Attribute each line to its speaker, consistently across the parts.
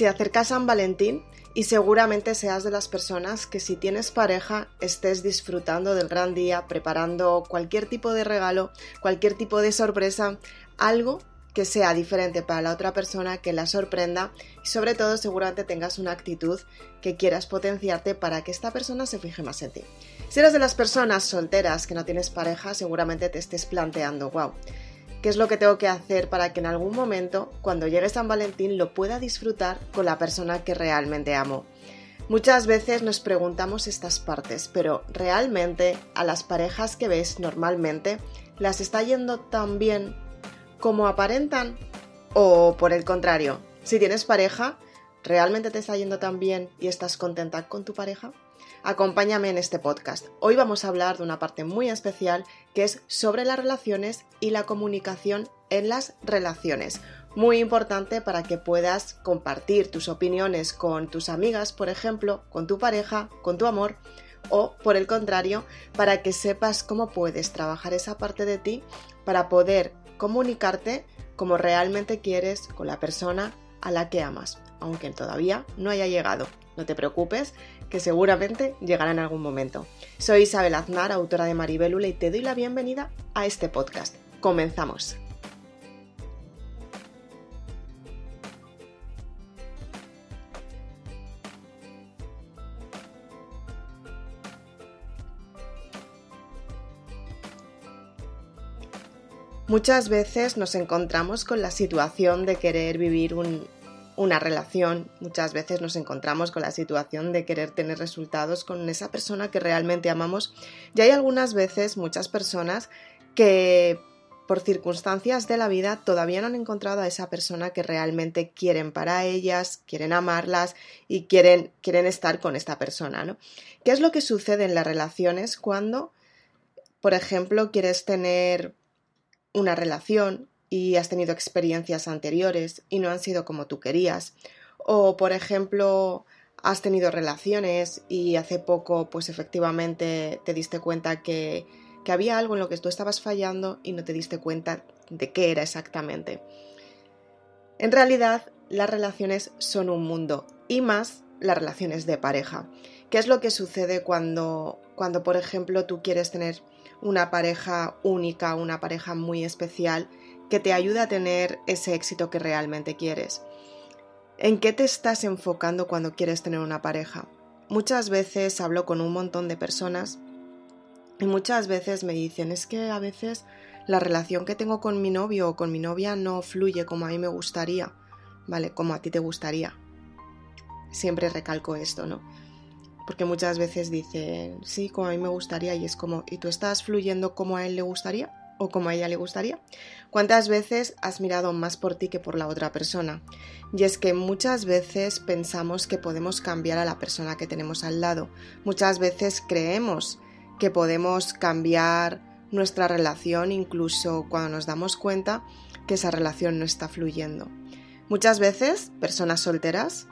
Speaker 1: Se acerca San Valentín y seguramente seas de las personas que si tienes pareja estés disfrutando del gran día, preparando cualquier tipo de regalo, cualquier tipo de sorpresa, algo que sea diferente para la otra persona, que la sorprenda y sobre todo seguramente tengas una actitud que quieras potenciarte para que esta persona se fije más en ti. Si eres de las personas solteras que no tienes pareja, seguramente te estés planteando, wow, ¿qué es lo que tengo que hacer para que en algún momento, cuando llegue San Valentín, lo pueda disfrutar con la persona que realmente amo? Muchas veces nos preguntamos estas partes, pero realmente a las parejas que ves normalmente las está yendo tan bien como aparentan o por el contrario, si tienes pareja, ¿realmente te está yendo tan bien y estás contenta con tu pareja? Acompáñame en este podcast. Hoy vamos a hablar de una parte muy especial que es sobre las relaciones y la comunicación en las relaciones. Muy importante para que puedas compartir tus opiniones con tus amigas, por ejemplo, con tu pareja, con tu amor, o por el contrario, para que sepas cómo puedes trabajar esa parte de ti para poder comunicarte como realmente quieres con la persona a la que amas, aunque todavía no haya llegado. No te preocupes, que seguramente llegará en algún momento. Soy Isabel Aznar, autora de Maribelula, y te doy la bienvenida a este podcast. Comenzamos. Muchas veces nos encontramos con la situación de querer vivir un, una relación, muchas veces nos encontramos con la situación de querer tener resultados con esa persona que realmente amamos. Y hay algunas veces, muchas personas, que por circunstancias de la vida todavía no han encontrado a esa persona que realmente quieren para ellas, quieren amarlas y quieren, quieren estar con esta persona, ¿no? ¿Qué es lo que sucede en las relaciones cuando, por ejemplo, quieres tener una relación y has tenido experiencias anteriores y no han sido como tú querías. O, por ejemplo, has tenido relaciones y hace poco, pues efectivamente te diste cuenta que, que había algo en lo que tú estabas fallando y no te diste cuenta de qué era exactamente. En realidad, las relaciones son un mundo y más las relaciones de pareja. ¿Qué es lo que sucede cuando, cuando por ejemplo, tú quieres tener una pareja única, una pareja muy especial que te ayude a tener ese éxito que realmente quieres. ¿En qué te estás enfocando cuando quieres tener una pareja? Muchas veces hablo con un montón de personas y muchas veces me dicen es que a veces la relación que tengo con mi novio o con mi novia no fluye como a mí me gustaría, ¿vale? Como a ti te gustaría. Siempre recalco esto, ¿no? Porque muchas veces dicen, sí, como a mí me gustaría y es como, ¿y tú estás fluyendo como a él le gustaría? O como a ella le gustaría? ¿Cuántas veces has mirado más por ti que por la otra persona? Y es que muchas veces pensamos que podemos cambiar a la persona que tenemos al lado. Muchas veces creemos que podemos cambiar nuestra relación incluso cuando nos damos cuenta que esa relación no está fluyendo. Muchas veces, personas solteras,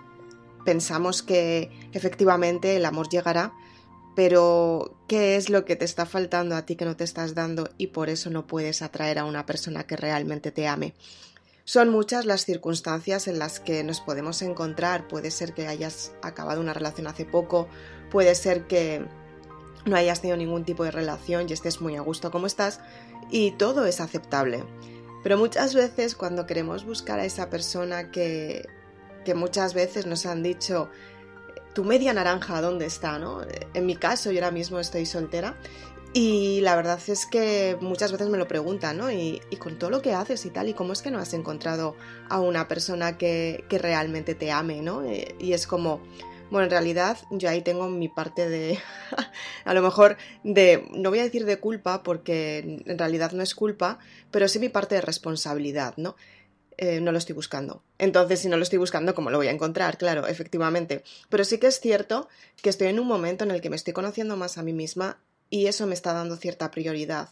Speaker 1: pensamos que efectivamente el amor llegará pero ¿qué es lo que te está faltando a ti que no te estás dando y por eso no puedes atraer a una persona que realmente te ame? Son muchas las circunstancias en las que nos podemos encontrar. Puede ser que hayas acabado una relación hace poco, puede ser que no hayas tenido ningún tipo de relación y estés muy a gusto como estás y todo es aceptable. Pero muchas veces cuando queremos buscar a esa persona que, que muchas veces nos han dicho tu media naranja, ¿dónde está? ¿no? En mi caso, yo ahora mismo estoy soltera y la verdad es que muchas veces me lo preguntan, ¿no? Y, con todo lo que haces y tal, ¿y cómo es que no has encontrado a una persona que, que realmente te ame, ¿no? Eh, y es como, bueno, en realidad yo ahí tengo mi parte de, a lo mejor de, no voy a decir de culpa porque en realidad no es culpa, pero sí mi parte de responsabilidad, ¿no? Eh, no lo estoy buscando. Entonces, si no lo estoy buscando, ¿cómo lo voy a encontrar? Claro, efectivamente. Pero sí que es cierto que estoy en un momento en el que me estoy conociendo más a mí misma y eso me está dando cierta prioridad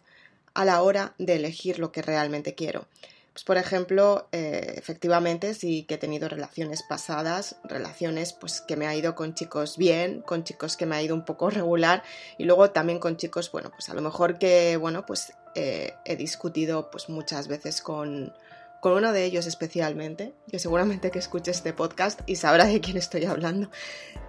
Speaker 1: a la hora de elegir lo que realmente quiero. Pues, por ejemplo, eh, efectivamente, sí que he tenido relaciones pasadas, relaciones pues que me ha ido con chicos bien, con chicos que me ha ido un poco regular y luego también con chicos, bueno, pues a lo mejor que, bueno, pues eh, he discutido pues muchas veces con, con uno de ellos especialmente, que seguramente que escuche este podcast y sabrá de quién estoy hablando,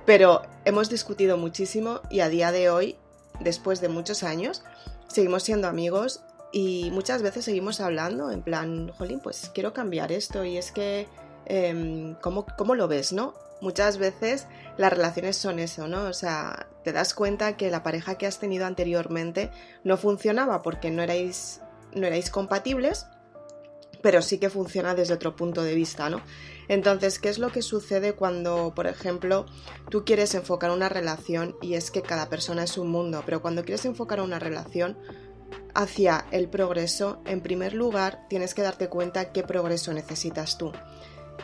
Speaker 1: pero hemos discutido muchísimo y a día de hoy, después de muchos años, seguimos siendo amigos y muchas veces seguimos hablando en plan, jolín, pues quiero cambiar esto y es que, eh, ¿cómo, ¿cómo lo ves, no? Muchas veces las relaciones son eso, ¿no? O sea, te das cuenta que la pareja que has tenido anteriormente no funcionaba porque no erais, no erais compatibles, pero sí que funciona desde otro punto de vista, ¿no? Entonces, ¿qué es lo que sucede cuando, por ejemplo, tú quieres enfocar una relación y es que cada persona es un mundo, pero cuando quieres enfocar una relación hacia el progreso, en primer lugar, tienes que darte cuenta qué progreso necesitas tú.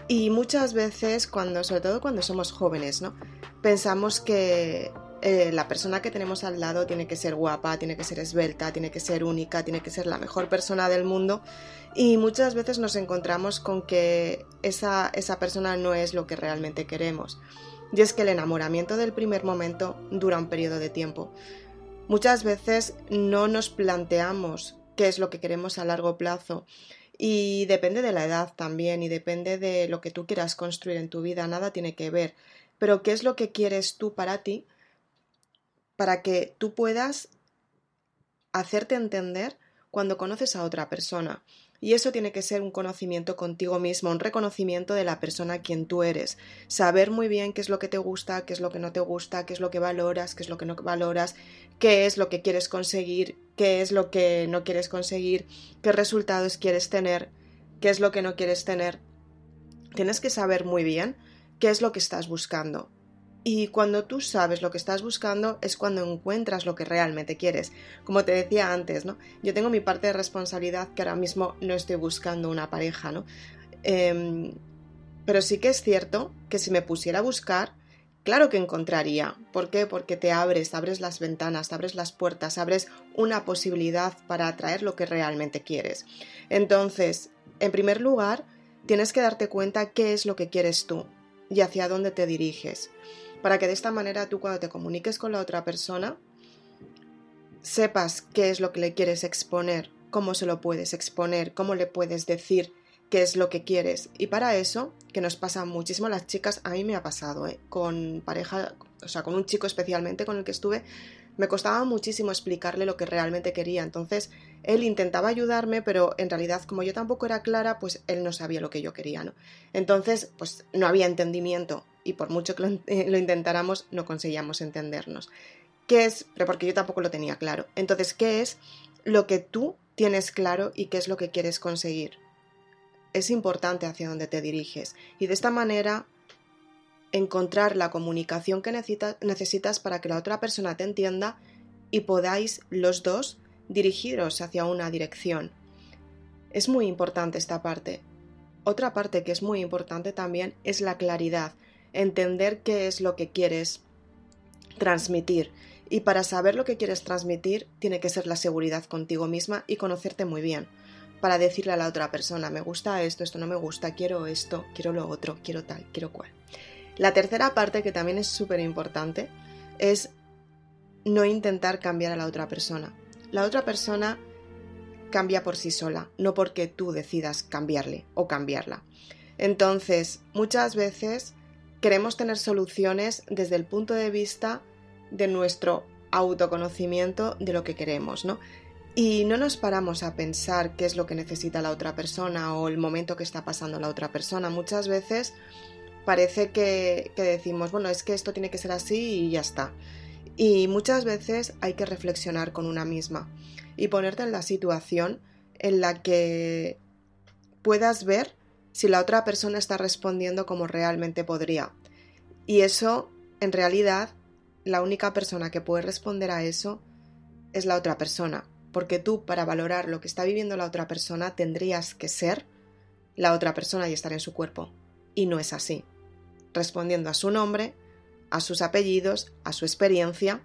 Speaker 1: Y muchas veces, cuando, sobre todo cuando somos jóvenes, ¿no? Pensamos que eh, la persona que tenemos al lado tiene que ser guapa, tiene que ser esbelta, tiene que ser única, tiene que ser la mejor persona del mundo. Y muchas veces nos encontramos con que esa, esa persona no es lo que realmente queremos. Y es que el enamoramiento del primer momento dura un periodo de tiempo. Muchas veces no nos planteamos qué es lo que queremos a largo plazo y depende de la edad también y depende de lo que tú quieras construir en tu vida, nada tiene que ver. Pero ¿qué es lo que quieres tú para ti? Para que tú puedas hacerte entender cuando conoces a otra persona. Y eso tiene que ser un conocimiento contigo mismo, un reconocimiento de la persona quien tú eres. Saber muy bien qué es lo que te gusta, qué es lo que no te gusta, qué es lo que valoras, qué es lo que no valoras, qué es lo que quieres conseguir, qué es lo que no quieres conseguir, qué resultados quieres tener, qué es lo que no quieres tener. Tienes que saber muy bien qué es lo que estás buscando. Y cuando tú sabes lo que estás buscando es cuando encuentras lo que realmente quieres. Como te decía antes, ¿no? Yo tengo mi parte de responsabilidad que ahora mismo no estoy buscando una pareja, ¿no? Em, pero sí que es cierto que si me pusiera a buscar, claro que encontraría. ¿Por qué? Porque te abres, abres las ventanas, abres las puertas, abres una posibilidad para atraer lo que realmente quieres. Entonces, en primer lugar, tienes que darte cuenta qué es lo que quieres tú y hacia dónde te diriges para que de esta manera tú cuando te comuniques con la otra persona sepas qué es lo que le quieres exponer, cómo se lo puedes exponer, cómo le puedes decir qué es lo que quieres. Y para eso, que nos pasa muchísimo a las chicas, a mí me ha pasado, ¿eh? con pareja, o sea, con un chico especialmente con el que estuve, me costaba muchísimo explicarle lo que realmente quería. Entonces, él intentaba ayudarme, pero en realidad, como yo tampoco era clara, pues él no sabía lo que yo quería, ¿no? Entonces, pues no había entendimiento y por mucho que eh, lo, intentáramos no conseguíamos entendernos. ¿Qué es? Porque yo tampoco lo tenía claro. Entonces, ¿qué es lo que tú tienes claro y qué es lo que quieres conseguir? Es importante hacia dónde te diriges y de esta manera encontrar la comunicación que necesitas para que la otra persona te entienda y podáis los dos dirigiros hacia una dirección. Es muy importante esta parte. Otra parte que es muy importante también es la claridad entender qué es lo que quieres transmitir. Y para saber lo que quieres transmitir, tiene que ser la seguridad contigo misma y conocerte muy bien. Para decirle a la otra persona, me gusta esto, esto no me gusta, quiero esto, quiero lo otro, quiero tal, quiero cual. La tercera parte, que también es súper importante, es no intentar cambiar a la otra persona. La otra persona cambia por sí sola, no porque tú decidas cambiarle o cambiarla. Entonces, muchas veces queremos tener soluciones desde el punto de vista de nuestro autoconocimiento de lo que queremos, ¿no? Y no nos paramos a pensar qué es lo que necesita la otra persona o el momento que está pasando la otra persona. Muchas veces parece que, que decimos, bueno, es que esto tiene que ser así y ya está. Y muchas veces hay que reflexionar con una misma y ponerte en la situación en la que puedas ver si la otra persona está respondiendo como realmente podría. Y eso, en realidad, la única persona que puede responder a eso es la otra persona, porque tú para valorar lo que está viviendo la otra persona tendrías que ser la otra persona y estar en su cuerpo. Y no es así. Respondiendo a su nombre, a sus apellidos, a su experiencia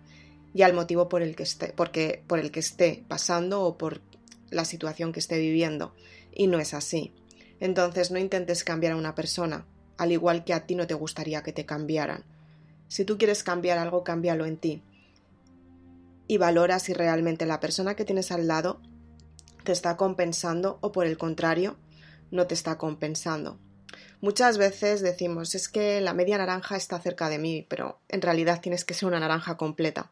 Speaker 1: y al motivo por el que esté, porque, por el que esté pasando o por la situación que esté viviendo. Y no es así. Entonces no intentes cambiar a una persona, al igual que a ti no te gustaría que te cambiaran. Si tú quieres cambiar algo, cámbialo en ti. Y valora si realmente la persona que tienes al lado te está compensando o por el contrario, no te está compensando. Muchas veces decimos, es que la media naranja está cerca de mí, pero en realidad tienes que ser una naranja completa,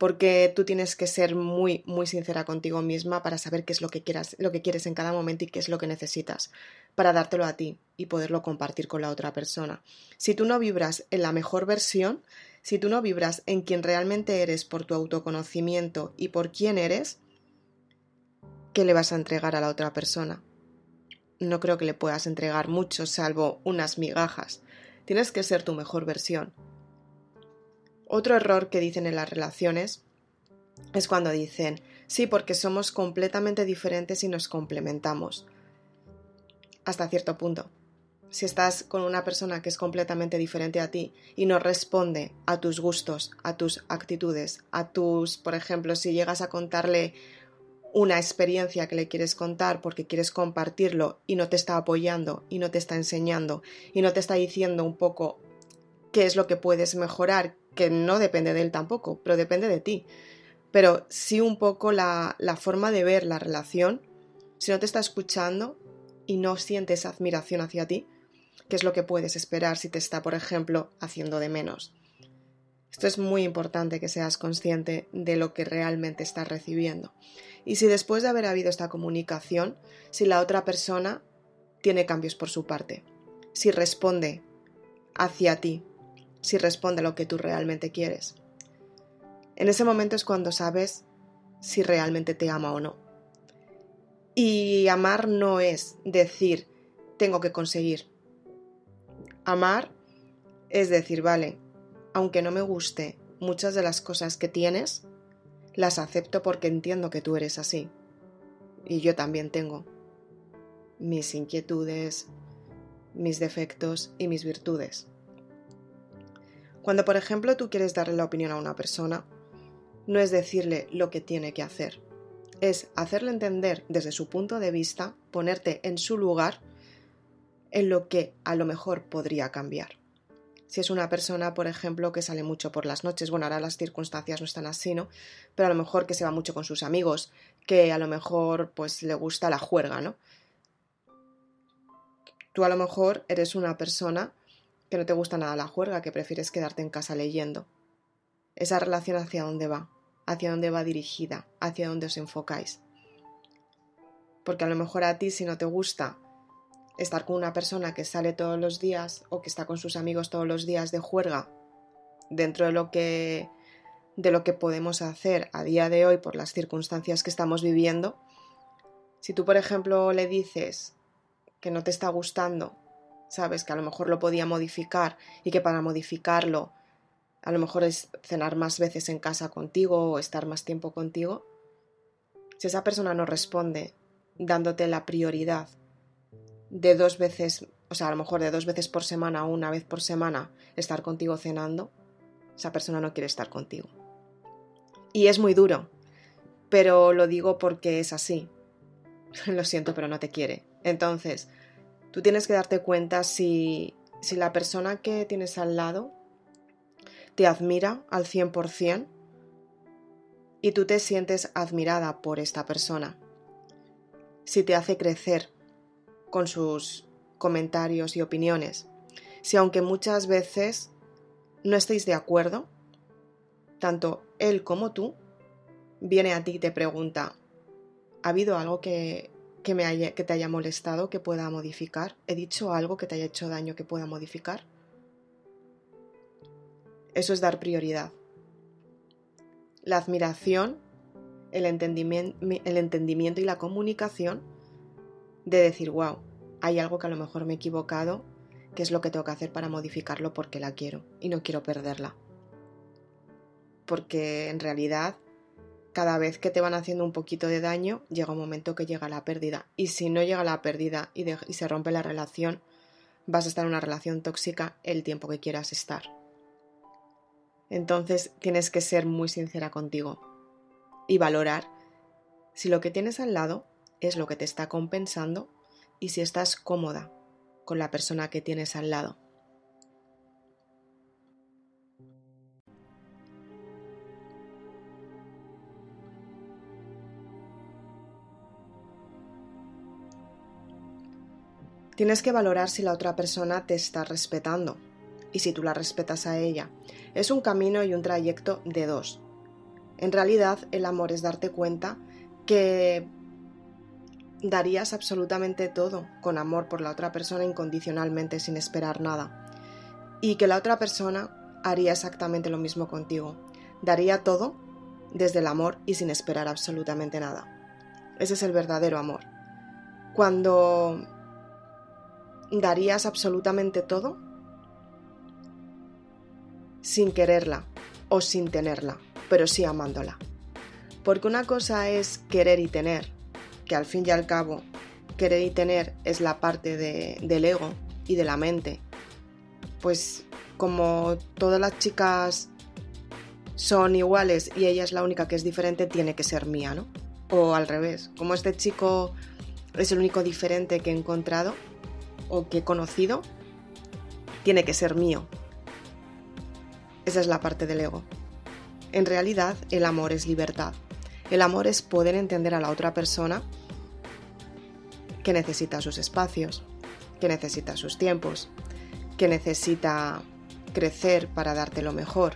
Speaker 1: porque tú tienes que ser muy, muy sincera contigo misma para saber qué es lo que, quieras, lo que quieres en cada momento y qué es lo que necesitas, para dártelo a ti y poderlo compartir con la otra persona. Si tú no vibras en la mejor versión, si tú no vibras en quien realmente eres por tu autoconocimiento y por quién eres, ¿qué le vas a entregar a la otra persona? no creo que le puedas entregar mucho salvo unas migajas. Tienes que ser tu mejor versión. Otro error que dicen en las relaciones es cuando dicen, sí, porque somos completamente diferentes y nos complementamos. Hasta cierto punto. Si estás con una persona que es completamente diferente a ti y no responde a tus gustos, a tus actitudes, a tus, por ejemplo, si llegas a contarle una experiencia que le quieres contar porque quieres compartirlo y no te está apoyando y no te está enseñando y no te está diciendo un poco qué es lo que puedes mejorar, que no depende de él tampoco, pero depende de ti. Pero sí un poco la, la forma de ver la relación, si no te está escuchando y no sientes admiración hacia ti, ¿qué es lo que puedes esperar si te está, por ejemplo, haciendo de menos? Esto es muy importante que seas consciente de lo que realmente estás recibiendo. Y si después de haber habido esta comunicación, si la otra persona tiene cambios por su parte, si responde hacia ti, si responde a lo que tú realmente quieres. En ese momento es cuando sabes si realmente te ama o no. Y amar no es decir, tengo que conseguir. Amar es decir, vale, aunque no me guste muchas de las cosas que tienes, las acepto porque entiendo que tú eres así. Y yo también tengo mis inquietudes, mis defectos y mis virtudes. Cuando, por ejemplo, tú quieres darle la opinión a una persona, no es decirle lo que tiene que hacer, es hacerle entender desde su punto de vista, ponerte en su lugar en lo que a lo mejor podría cambiar. Si es una persona, por ejemplo, que sale mucho por las noches, bueno, ahora las circunstancias no están así, ¿no? Pero a lo mejor que se va mucho con sus amigos, que a lo mejor pues le gusta la juerga, ¿no? Tú a lo mejor eres una persona que no te gusta nada la juerga, que prefieres quedarte en casa leyendo. Esa relación hacia dónde va, hacia dónde va dirigida, hacia dónde os enfocáis. Porque a lo mejor a ti si no te gusta estar con una persona que sale todos los días o que está con sus amigos todos los días de juerga dentro de lo que de lo que podemos hacer a día de hoy por las circunstancias que estamos viviendo. Si tú, por ejemplo, le dices que no te está gustando, sabes que a lo mejor lo podía modificar y que para modificarlo a lo mejor es cenar más veces en casa contigo o estar más tiempo contigo, si esa persona no responde dándote la prioridad de dos veces, o sea, a lo mejor de dos veces por semana o una vez por semana estar contigo cenando, esa persona no quiere estar contigo. Y es muy duro, pero lo digo porque es así. lo siento, pero no te quiere. Entonces, tú tienes que darte cuenta si, si la persona que tienes al lado te admira al 100% y tú te sientes admirada por esta persona. Si te hace crecer con sus comentarios y opiniones. Si aunque muchas veces no estéis de acuerdo, tanto él como tú, viene a ti y te pregunta, ¿ha habido algo que, que, me haya, que te haya molestado que pueda modificar? ¿He dicho algo que te haya hecho daño que pueda modificar? Eso es dar prioridad. La admiración, el entendimiento, el entendimiento y la comunicación de decir, wow, hay algo que a lo mejor me he equivocado, que es lo que tengo que hacer para modificarlo porque la quiero y no quiero perderla. Porque en realidad, cada vez que te van haciendo un poquito de daño, llega un momento que llega la pérdida. Y si no llega la pérdida y, se rompe la relación, vas a estar en una relación tóxica el tiempo que quieras estar. Entonces tienes que ser muy sincera contigo y valorar si lo que tienes al lado es lo que te está compensando y si estás cómoda con la persona que tienes al lado. Tienes que valorar si la otra persona te está respetando y si tú la respetas a ella. Es un camino y un trayecto de dos. En realidad, el amor es darte cuenta que darías absolutamente todo con amor por la otra persona incondicionalmente sin esperar nada. Y que la otra persona haría exactamente lo mismo contigo. Daría todo desde el amor y sin esperar absolutamente nada. Ese es el verdadero amor. Cuando darías absolutamente todo sin quererla o sin tenerla, pero sí amándola. Porque una cosa es querer y tener, que al fin y al cabo querer y tener es la parte del ego y de la mente. Pues como todas las chicas son iguales y ella es la única que es diferente, tiene que ser mía, ¿no? O al revés, como este chico es el único diferente que he encontrado o que he conocido, tiene que ser mío. Esa es la parte del ego. En realidad, el amor es libertad. El amor es poder entender a la otra persona que necesita sus espacios, que necesita sus tiempos, que necesita crecer para darte lo mejor,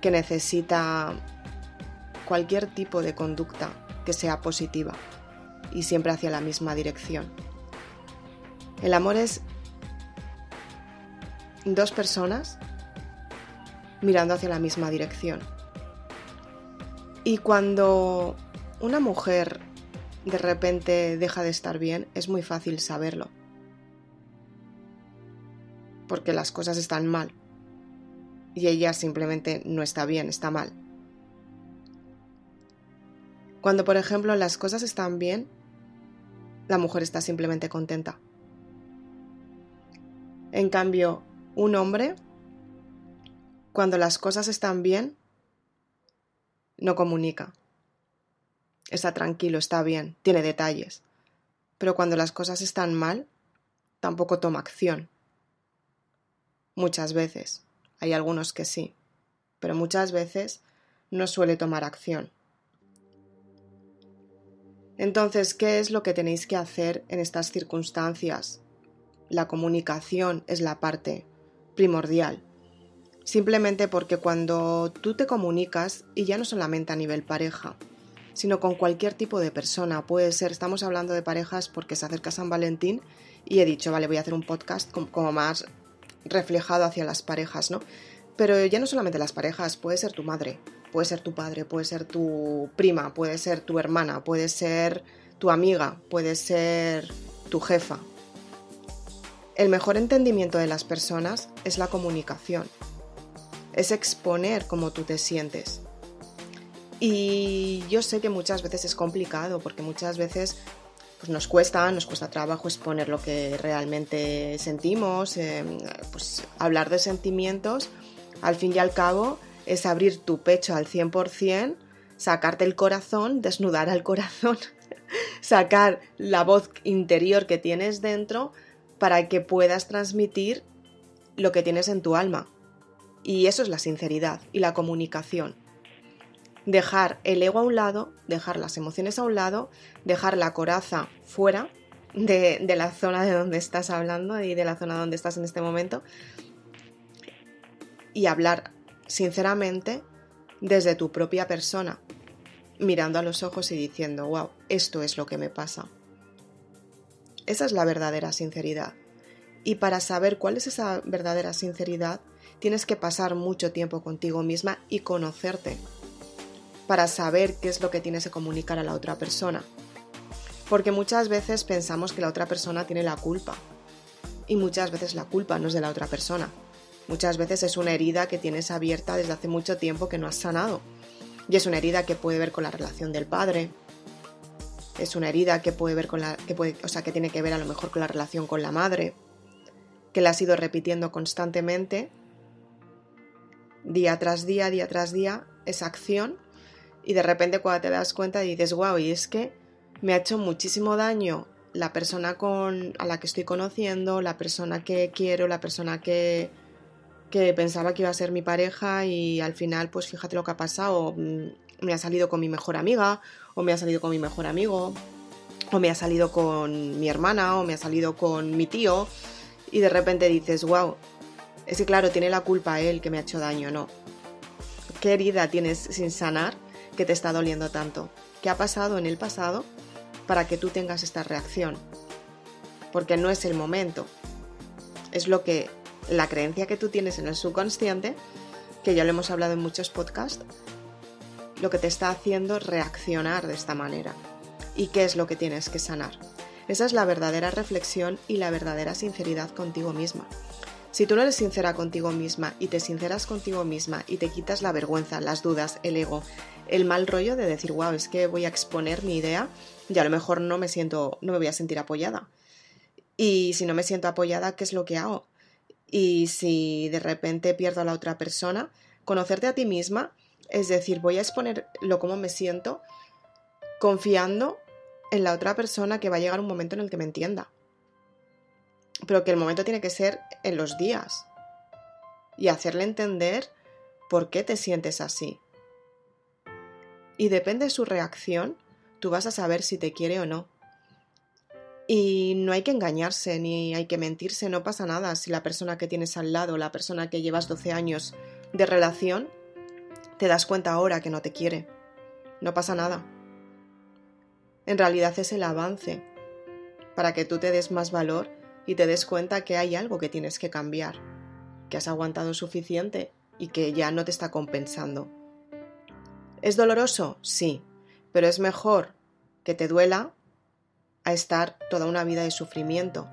Speaker 1: que necesita cualquier tipo de conducta que sea positiva y siempre hacia la misma dirección. El amor es dos personas mirando hacia la misma dirección. Y cuando una mujer de repente deja de estar bien, es muy fácil saberlo. Porque las cosas están mal. Y ella simplemente no está bien, está mal. Cuando, por ejemplo, las cosas están bien, la mujer está simplemente contenta. En cambio, un hombre, cuando las cosas están bien, no comunica está tranquilo, está bien, tiene detalles. Pero cuando las cosas están mal, tampoco toma acción. Muchas veces. Hay algunos que sí, pero muchas veces no suele tomar acción. Entonces, ¿qué es lo que tenéis que hacer en estas circunstancias? La comunicación es la parte primordial. Simplemente porque cuando tú te comunicas, y ya no solamente a nivel pareja, sino con cualquier tipo de persona. Puede ser, estamos hablando de parejas porque se acerca San Valentín y he dicho, vale, voy a hacer un podcast como más reflejado hacia las parejas, ¿no? Pero ya no solamente las parejas, puede ser tu madre, puede ser tu padre, puede ser tu prima, puede ser tu hermana, puede ser tu amiga, puede ser tu jefa. El mejor entendimiento de las personas es la comunicación, es exponer cómo tú te sientes, y yo sé que muchas veces es complicado porque muchas veces pues nos cuesta, nos cuesta trabajo exponer lo que realmente sentimos, em, pues hablar de sentimientos, al fin y al cabo es abrir tu pecho al 100%, sacarte el corazón, desnudar al corazón, sacar la voz interior que tienes dentro para que puedas transmitir lo que tienes en tu alma. Y eso es la sinceridad y la comunicación dejar el ego a un lado, dejar las emociones a un lado, dejar la coraza fuera de, la zona de donde estás hablando y de la zona donde estás en este momento y hablar sinceramente desde tu propia persona, mirando a los ojos y diciendo, wow, esto es lo que me pasa. Esa es la verdadera sinceridad. Y para saber cuál es esa verdadera sinceridad, tienes que pasar mucho tiempo contigo misma y conocerte para saber qué es lo que tienes que comunicar a la otra persona. Porque muchas veces pensamos que la otra persona tiene la culpa. Y muchas veces la culpa no es de la otra persona. Muchas veces es una herida que tienes abierta desde hace mucho tiempo que no has sanado. Y es una herida que puede ver con la relación del padre. Es una herida que puede ver con la. que puede, o sea, que tiene que ver a lo mejor con la relación con la madre. Que la has ido repitiendo constantemente. Día tras día, día tras día, esa acción y de repente cuando te das cuenta dices, wow, y es que me ha hecho muchísimo daño la persona con, a la que estoy conociendo, la persona que quiero, la persona que, que pensaba que iba a ser mi pareja y al final pues fíjate lo que ha pasado, mm, me ha salido con mi mejor amiga o me ha salido con mi mejor amigo o me ha salido con mi hermana o me ha salido con mi tío y de repente dices, wow, es que claro, tiene la culpa él que me ha hecho daño, no. ¿Qué herida tienes sin sanar que te está doliendo tanto? ¿Qué ha pasado en el pasado para que tú tengas esta reacción? Porque no es el momento. Es lo que la creencia que tú tienes en el subconsciente, que ya lo hemos hablado en muchos podcasts, lo que te está haciendo reaccionar de esta manera. ¿Y qué es lo que tienes que sanar? Esa es la verdadera reflexión y la verdadera sinceridad contigo misma. Si tú no eres sincera contigo misma y te sinceras contigo misma y te quitas la vergüenza, las dudas, el ego, el mal rollo de decir, wow, es que voy a exponer mi idea y a lo mejor no me siento, no me voy a sentir apoyada. Y si no me siento apoyada, ¿qué es lo que hago? Y si de repente pierdo a la otra persona, conocerte a ti misma, es decir, voy a exponer lo como me siento, confiando en la otra persona que va a llegar un momento en el que me entienda pero que el momento tiene que ser en los días y hacerle entender por qué te sientes así. Y depende de su reacción, tú vas a saber si te quiere o no. Y no hay que engañarse ni hay que mentirse, no pasa nada si la persona que tienes al lado, la persona que llevas 12 años de relación, te das cuenta ahora que no te quiere. No pasa nada. En realidad es el avance para que tú te des más valor y te des cuenta que hay algo que tienes que cambiar, que has aguantado suficiente y que ya no te está compensando. ¿Es doloroso? Sí, pero es mejor que te duela a estar toda una vida de sufrimiento.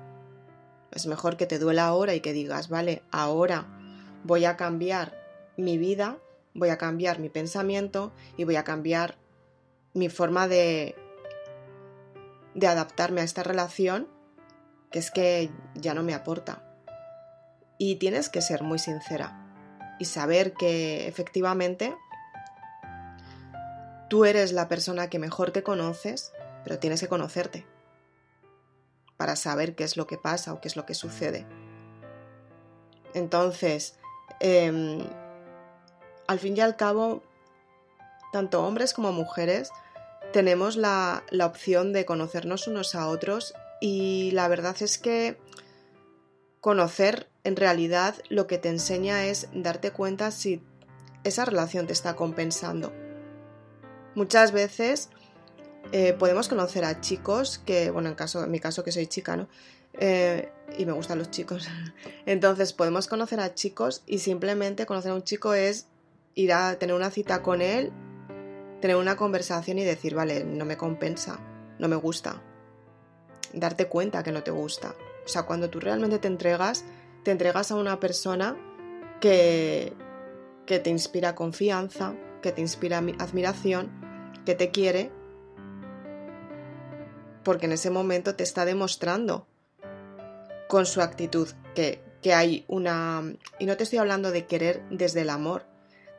Speaker 1: Es mejor que te duela ahora y que digas, vale, ahora voy a cambiar mi vida, voy a cambiar mi pensamiento y voy a cambiar mi forma de, de adaptarme a esta relación que es que ya no me aporta. Y tienes que ser muy sincera y saber que efectivamente tú eres la persona que mejor te conoces, pero tienes que conocerte para saber qué es lo que pasa o qué es lo que sucede. Entonces, em, al fin y al cabo, tanto hombres como mujeres tenemos la, la opción de conocernos unos a otros y la verdad es que conocer en realidad lo que te enseña es darte cuenta si esa relación te está compensando. Muchas veces eh, podemos conocer a chicos que, bueno, en, caso, en mi caso que soy chica, ¿no? Eh, y me gustan los chicos. Entonces podemos conocer a chicos y simplemente conocer a un chico es ir a tener una cita con él, tener una conversación y decir, vale, no me compensa, no me gusta darte cuenta que no te gusta. O sea, cuando tú realmente te entregas, te entregas a una persona que, que te inspira confianza, que te inspira admiración, que te quiere, porque en ese momento te está demostrando con su actitud que, que hay una... Y no te estoy hablando de querer desde el amor,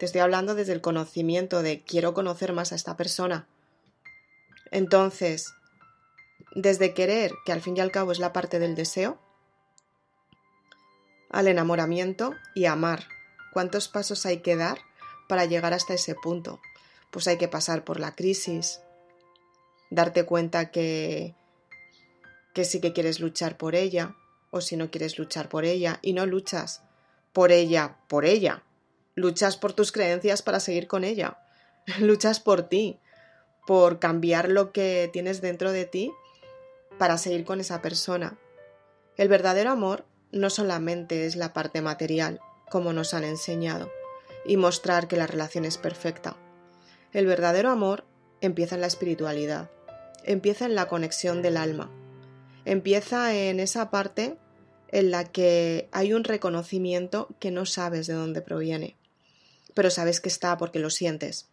Speaker 1: te estoy hablando desde el conocimiento de quiero conocer más a esta persona. Entonces, desde querer, que al fin y al cabo es la parte del deseo, al enamoramiento y amar. ¿Cuántos pasos hay que dar para llegar hasta ese punto? Pues hay que pasar por la crisis, darte cuenta que, que sí que quieres luchar por ella, o si no quieres luchar por ella, y no luchas por ella, por ella. Luchas por tus creencias para seguir con ella. luchas por ti, por cambiar lo que tienes dentro de ti para seguir con esa persona. El verdadero amor no solamente es la parte material, como nos han enseñado, y mostrar que la relación es perfecta. El verdadero amor empieza en la espiritualidad, empieza en la conexión del alma, empieza en esa parte en la que hay un reconocimiento que no sabes de dónde proviene, pero sabes que está porque lo sientes.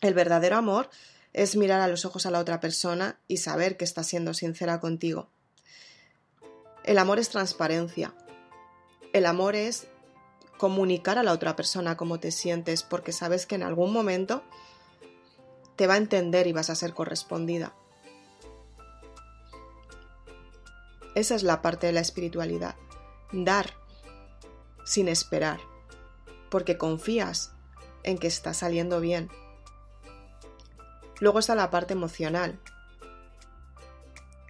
Speaker 1: El verdadero amor es mirar a los ojos a la otra persona y saber que está siendo sincera contigo. El amor es transparencia. El amor es comunicar a la otra persona cómo te sientes porque sabes que en algún momento te va a entender y vas a ser correspondida. Esa es la parte de la espiritualidad. Dar sin esperar, porque confías en que está saliendo bien Luego está la parte emocional.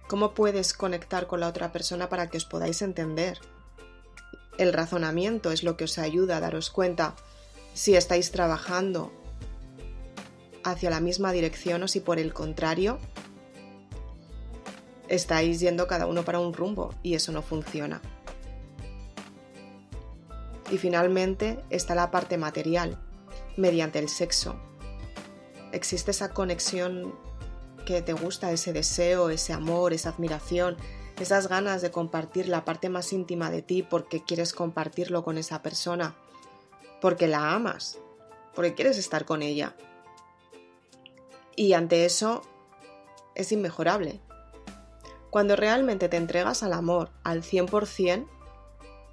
Speaker 1: ¿Cómo puedes conectar con la otra persona para que os podáis entender? El razonamiento es lo que os ayuda a daros cuenta si estáis trabajando hacia la misma dirección o si por el contrario estáis yendo cada uno para un rumbo y eso no funciona. Y finalmente está la parte material, mediante el sexo. Existe esa conexión que te gusta, ese deseo, ese amor, esa admiración, esas ganas de compartir la parte más íntima de ti porque quieres compartirlo con esa persona, porque la amas, porque quieres estar con ella. Y ante eso es inmejorable. Cuando realmente te entregas al amor al 100%,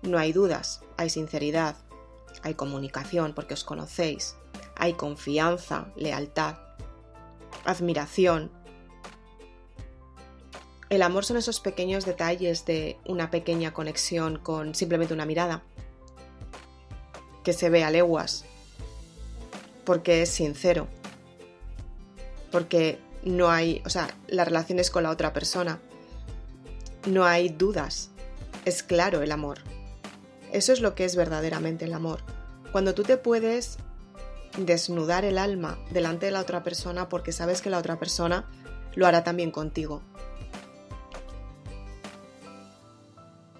Speaker 1: no hay dudas, hay sinceridad, hay comunicación porque os conocéis, hay confianza, lealtad, admiración. El amor son esos pequeños detalles de una pequeña conexión con simplemente una mirada, que se ve a leguas, porque es sincero, porque no hay, o sea, la relación es con la otra persona, no hay dudas, es claro el amor. Eso es lo que es verdaderamente el amor. Cuando tú te puedes desnudar el alma delante de la otra persona porque sabes que la otra persona lo hará también contigo.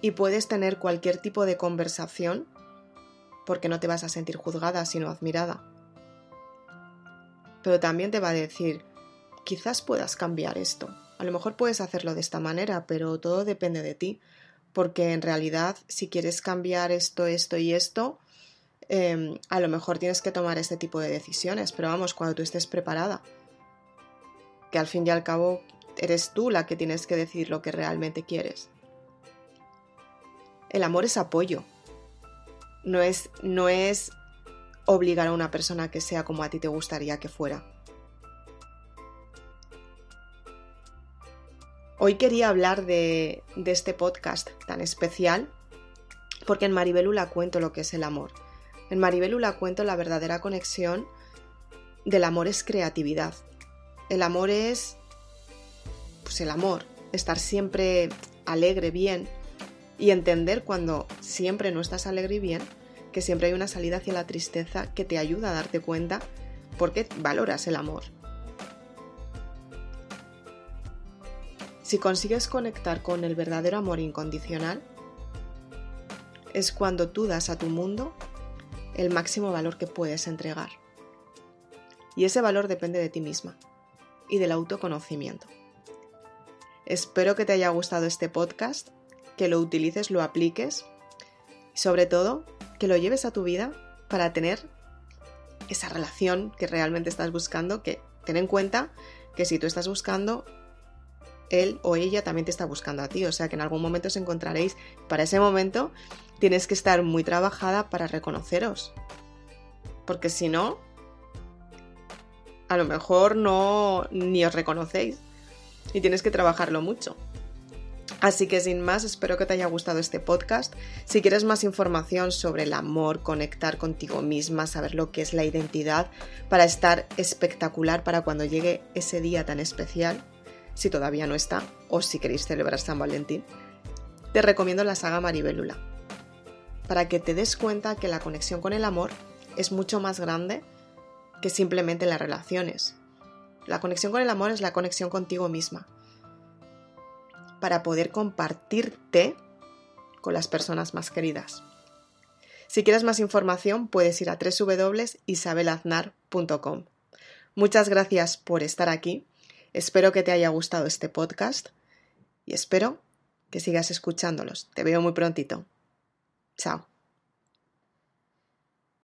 Speaker 1: Y puedes tener cualquier tipo de conversación porque no te vas a sentir juzgada sino admirada. Pero también te va a decir, quizás puedas cambiar esto. A lo mejor puedes hacerlo de esta manera, pero todo depende de ti porque en realidad si quieres cambiar esto, esto y esto, em, a lo mejor tienes que tomar este tipo de decisiones, pero vamos, cuando tú estés preparada, que al fin y al cabo eres tú la que tienes que decir lo que realmente quieres. El amor es apoyo, no es, no es obligar a una persona que sea como a ti te gustaría que fuera. Hoy quería hablar de, este podcast tan especial porque en Maribelula cuento lo que es el amor. En Maribelula cuento la verdadera conexión del amor es creatividad. El amor es pues el amor, estar siempre alegre, bien y entender cuando siempre no estás alegre y bien, que siempre hay una salida hacia la tristeza que te ayuda a darte cuenta porque valoras el amor. Si consigues conectar con el verdadero amor incondicional, es cuando tú das a tu mundo el máximo valor que puedes entregar. Y ese valor depende de ti misma y del autoconocimiento. Espero que te haya gustado este podcast, que lo utilices, lo apliques y sobre todo que lo lleves a tu vida para tener esa relación que realmente estás buscando, que ten en cuenta que si tú estás buscando él o ella también te está buscando a ti, o sea que en algún momento os encontraréis. Para ese momento tienes que estar muy trabajada para reconoceros, porque si no, a lo mejor no ni os reconocéis y tienes que trabajarlo mucho. Así que sin más, espero que te haya gustado este podcast. Si quieres más información sobre el amor, conectar contigo misma, saber lo que es la identidad, para estar espectacular para cuando llegue ese día tan especial, si todavía no está, o si queréis celebrar San Valentín, te recomiendo la saga Maribélula, para que te des cuenta que la conexión con el amor es mucho más grande que simplemente las relaciones. La conexión con el amor es la conexión contigo misma, para poder compartirte con las personas más queridas. Si quieres más información, puedes ir a www.isabelaznar.com. Muchas gracias por estar aquí Espero que te haya gustado este podcast y espero que sigas escuchándolos. Te veo muy prontito. Chao.